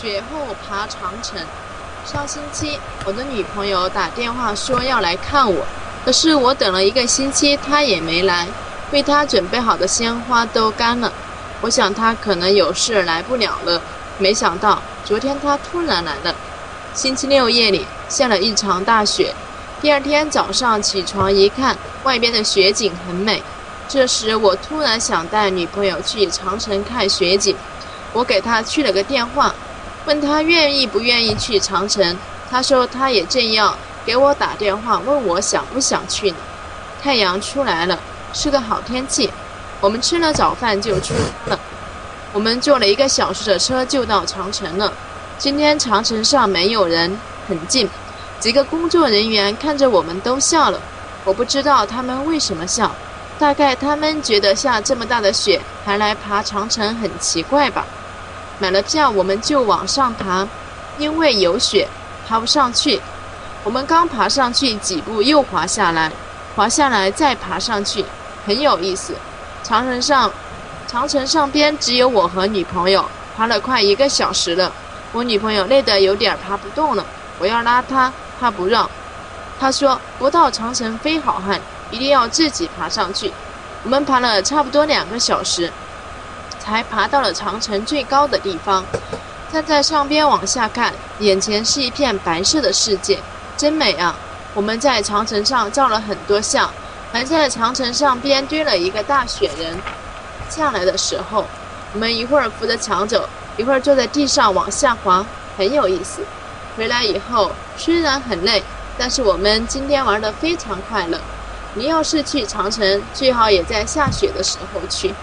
雪后爬长城。上星期，我的女朋友打电话说要来看我，可是我等了一个星期，她也没来。为她准备好的鲜花都干了，我想她可能有事来不了了。没想到昨天她突然来了。星期六夜里下了一场大雪，第二天早上起床一看，外边的雪景很美。这时我突然想带女朋友去长城看雪景，我给她去了个电话。问他愿意不愿意去长城，他说他也正要给我打电话，问我想不想去呢。太阳出来了，是个好天气，我们吃了早饭就出发了。我们坐了一个小时的车就到长城了。今天长城上没有人，很静。几个工作人员看着我们都笑了，我不知道他们为什么笑，大概他们觉得下这么大的雪还来爬长城很奇怪吧。买了票，我们就往上爬，因为有雪，爬不上去。我们刚爬上去几步，又滑下来，滑下来再爬上去，很有意思。长城上，长城上边只有我和女朋友，爬了快一个小时了。我女朋友累得有点爬不动了，我要拉她，她不让。她说不到长城非好汉，一定要自己爬上去。我们爬了差不多两个小时。才爬到了长城最高的地方，站在上边往下看，眼前是一片白色的世界，真美啊！我们在长城上照了很多相，还在长城上边堆了一个大雪人。下来的时候，我们一会儿扶着墙走，一会儿坐在地上往下滑，很有意思。回来以后虽然很累，但是我们今天玩得非常快乐。你要是去长城，最好也在下雪的时候去。